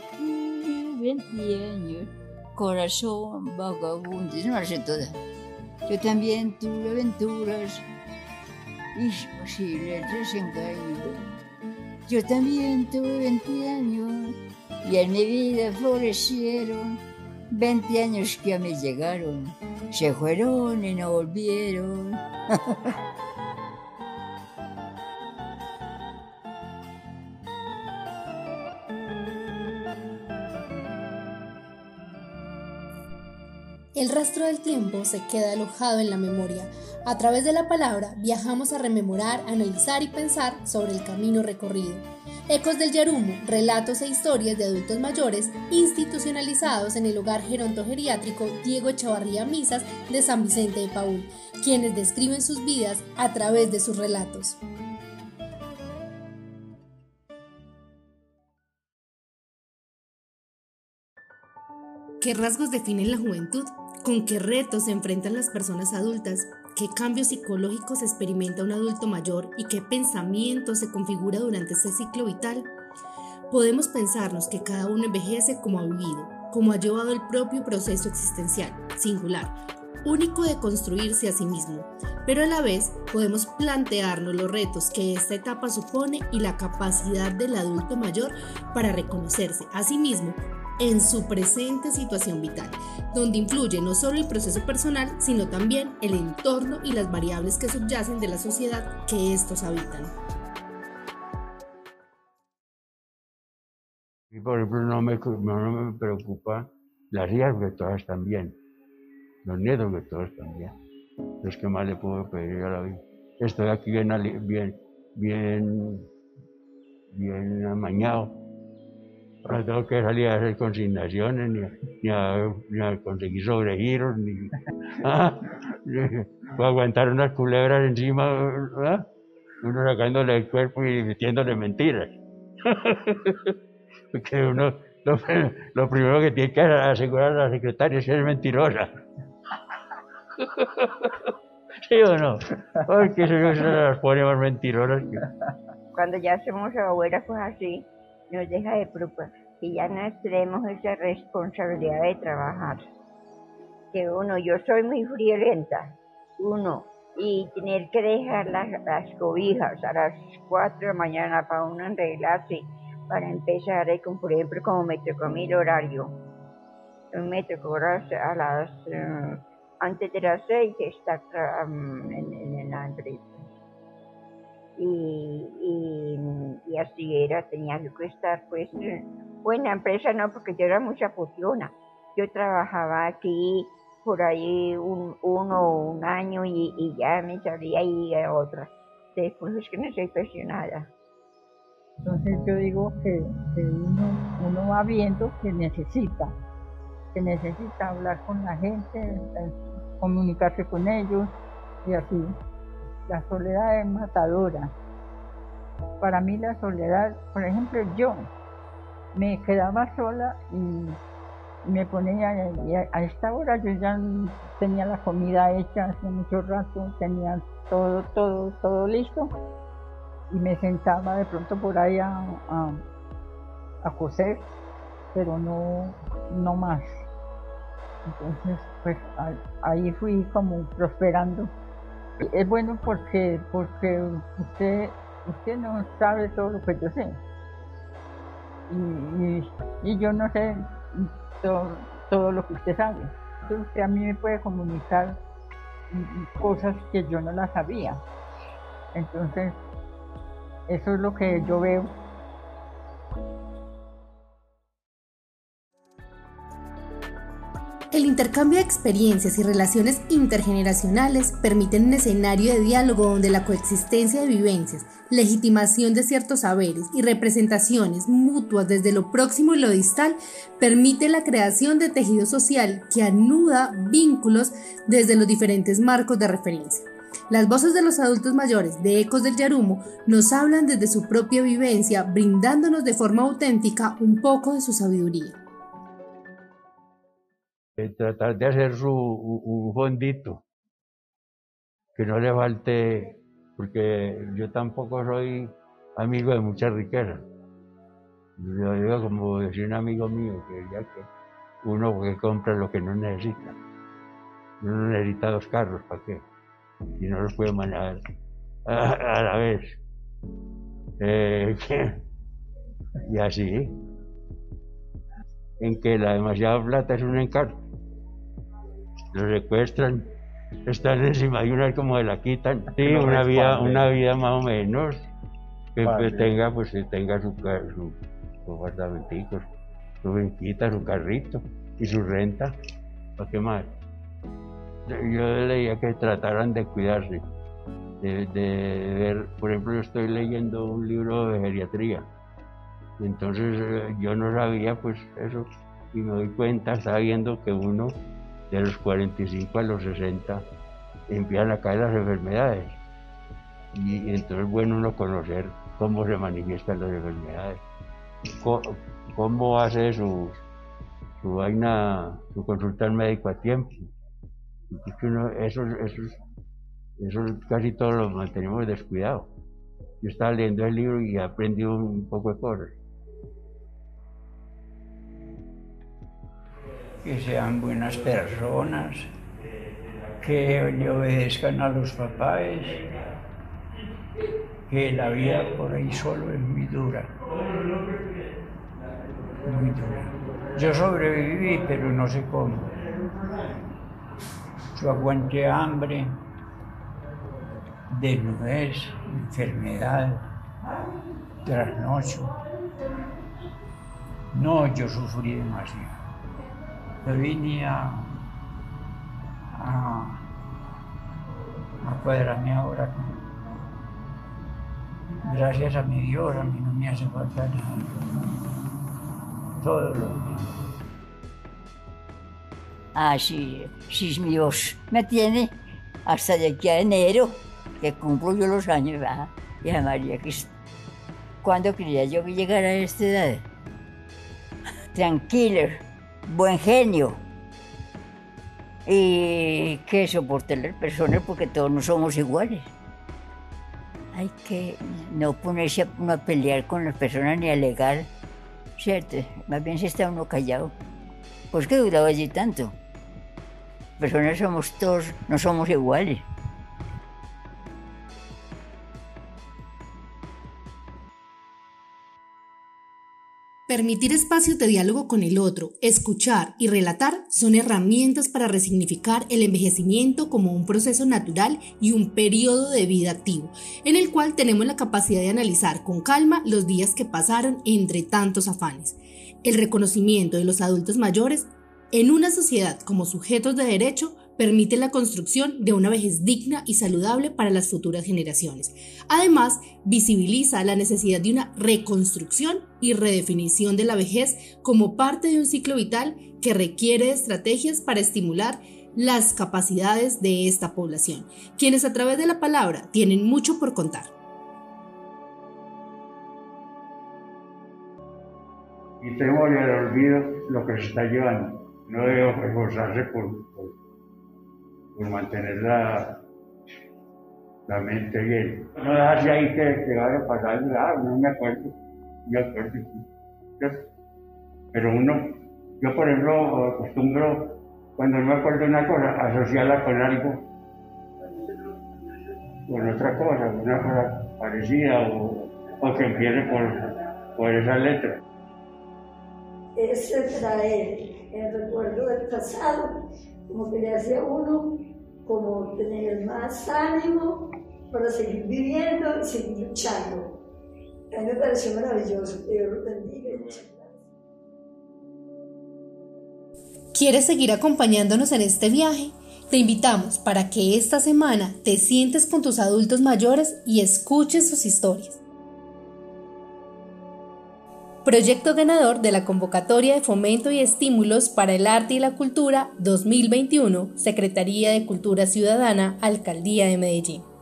cumplí 20 años. Corazón vagabundo, no la sé. Yo también tuve aventuras imposibles, desengaños. Yo también tuve 20 años y en mi vida florecieron 20 años que a mí llegaron. Se fueron y no volvieron. El rastro del tiempo se queda alojado en la memoria. A través de la palabra viajamos a rememorar, analizar y pensar sobre el camino recorrido. Ecos del Yarumo, relatos e historias de adultos mayores institucionalizados en el hogar gerontogeriátrico Diego Echavarría Misas de San Vicente de Paul, quienes describen sus vidas a través de sus relatos. ¿Qué rasgos definen la juventud? ¿Con qué retos se enfrentan las personas adultas? ¿Qué cambios psicológicos experimenta un adulto mayor y qué pensamiento se configura durante ese ciclo vital? Podemos pensarnos que cada uno envejece como ha vivido, como ha llevado el propio proceso existencial, singular, único de construirse a sí mismo, pero a la vez podemos plantearnos los retos que esta etapa supone y la capacidad del adulto mayor para reconocerse a sí mismo en su presente situación vital, donde influye no solo el proceso personal, sino también el entorno y las variables que subyacen de la sociedad que estos habitan. Y por ejemplo, no me, no me preocupa las hijas que todas están los nietos que todos están bien. Es que más le puedo pedir a la vida. Estoy aquí bien, bien, bien amañado no tengo que salir a hacer consignaciones, ni, a, conseguir sobregiros, ni, ah, aguantar unas culebras encima, ¿ah? uno sacándole el cuerpo y metiéndole mentiras. Porque uno, lo, primero que tiene que asegurar a la secretaria es que es mentirosa. ¿Sí o no? Porque se las pone más mentirosas. Cuando ya somos abuelas, pues así nos deja de preocupar que ya no tenemos esa responsabilidad de trabajar. Que uno, yo soy muy friolenta, uno, y tener que dejar las, las cobijas a las 4 de la mañana para uno arreglarse, para empezar, por ejemplo, como me tocó mi horario. Me tocó a las, eh, antes de las 6 estar en, en la empresa y, y, así era, tenía que estar pues buena empresa no, porque yo era mucha fusiona. Yo trabajaba aquí por ahí un, uno un año y, ya me salía y a otra. Después es que no soy presionada. Entonces yo digo que, uno, uno va viendo que necesita, que necesita hablar con la gente, eh, comunicarse con ellos y así. La soledad es matadora. Para mí la soledad, por ejemplo, yo me quedaba sola y me ponía, a esta hora yo ya tenía la comida hecha hace mucho rato, tenía todo, todo, todo listo y me sentaba de pronto por ahí a, a, coser, pero no, no más. Entonces, pues ahí fui como prosperando es bueno porque, porque usted, usted no sabe todo lo que yo sé. Y, yo no sé todo, lo que usted sabe. Entonces usted a mí me puede comunicar cosas que yo no las sabía. Entonces, eso es lo que yo veo El intercambio de experiencias y relaciones intergeneracionales permiten un escenario de diálogo donde la coexistencia de vivencias, legitimación de ciertos saberes y representaciones mutuas desde lo próximo y lo distal permite la creación de tejido social que anuda vínculos desde los diferentes marcos de referencia. Las voces de los adultos mayores de Ecos del Yarumo nos hablan desde su propia vivencia, brindándonos de forma auténtica un poco de su sabiduría tratar de hacer su, un fondito, que no le falte, porque yo tampoco soy amigo de mucha riqueza. Yo digo, como decía un amigo mío, que ya que uno que compra lo que no necesita. Uno no necesita dos carros, ¿para qué? Y no los puede manejar a, la vez. Eh, y así, en que la demasiada plata es un encargo. Lo secuestran, están encima y una como de la quitan. Sí, una vida, una vida más o menos que tenga, pues tenga su, su, su apartamentico, su su carrito y su renta. ¿Para qué más? Yo leía que trataran de cuidarse, de, ver, por ejemplo, yo estoy leyendo un libro de geriatría, entonces eh, yo no sabía pues eso, y me doy cuenta, estaba viendo que uno de los 45 a los 60 empiezan a caer las enfermedades. Y, entonces bueno uno conocer cómo se manifiestan las enfermedades cómo, hace su, su vaina, su consulta al médico a tiempo. eso, eso, eso casi todos lo mantenemos descuidado. Yo estaba leyendo el libro y aprendí un poco de cosas. Que sean buenas personas, que le obedezcan a los papás, que la vida por ahí solo es muy dura muy dura. Yo sobreviví, pero no sé cómo. Yo aguanté hambre, desnudez, enfermedad, trasnocho. No, yo sufrí demasiado. Vine a, a, a cuadrarme ahora. Gracias a mi Dios, a mí no me hace falta nada todo lo Ah, sí, Dios me tiene hasta de aquí a enero, que cumplo yo los años, ¿verdad? Y a María Cristo. ¿Cuándo quería yo que llegara a esta edad? Tranquilo, buen genio. Y que soporte las personas porque todos no somos iguales. Hay que no ponerse a, a pelear con las personas ni alegar ¿cierto? Más bien si está uno callado. ¿Por qué duraba allí tanto? Personas somos todos, no somos iguales. Permitir espacios de diálogo con el otro, escuchar y relatar son herramientas para resignificar el envejecimiento como un proceso natural y un periodo de vida activo, en el cual tenemos la capacidad de analizar con calma los días que pasaron entre tantos afanes. El reconocimiento de los adultos mayores en una sociedad como sujetos de derecho permite la construcción de una vejez digna y saludable para las futuras generaciones. Además, visibiliza la necesidad de una reconstrucción y redefinición de la vejez como parte de un ciclo vital que requiere estrategias para estimular las capacidades de esta población, quienes a través de la palabra tienen mucho por contar. Tengo el olvido lo que se está llevando. No debo esforzarse por por mantener la, la mente bien. No dejarse ahí que, que vaya a pasar, ah, no me acuerdo, me acuerdo. Pero uno, yo por ejemplo acostumbro, cuando no me acuerdo una cosa, asociarla con algo, con otra cosa, una cosa parecida o, o que empiece por, por esa letra. Ese traer el recuerdo del pasado como que le hacía uno como tener más ánimo para seguir viviendo y seguir luchando. A mí me pareció maravilloso, Dios lo bendiga. ¿Quieres seguir acompañándonos en este viaje? Te invitamos para que esta semana te sientes con tus adultos mayores y escuches sus historias proyecto ganador de la convocatoria de fomento y estímulos para el arte y la cultura 2021, Secretaría de Cultura Ciudadana, Alcaldía de Medellín.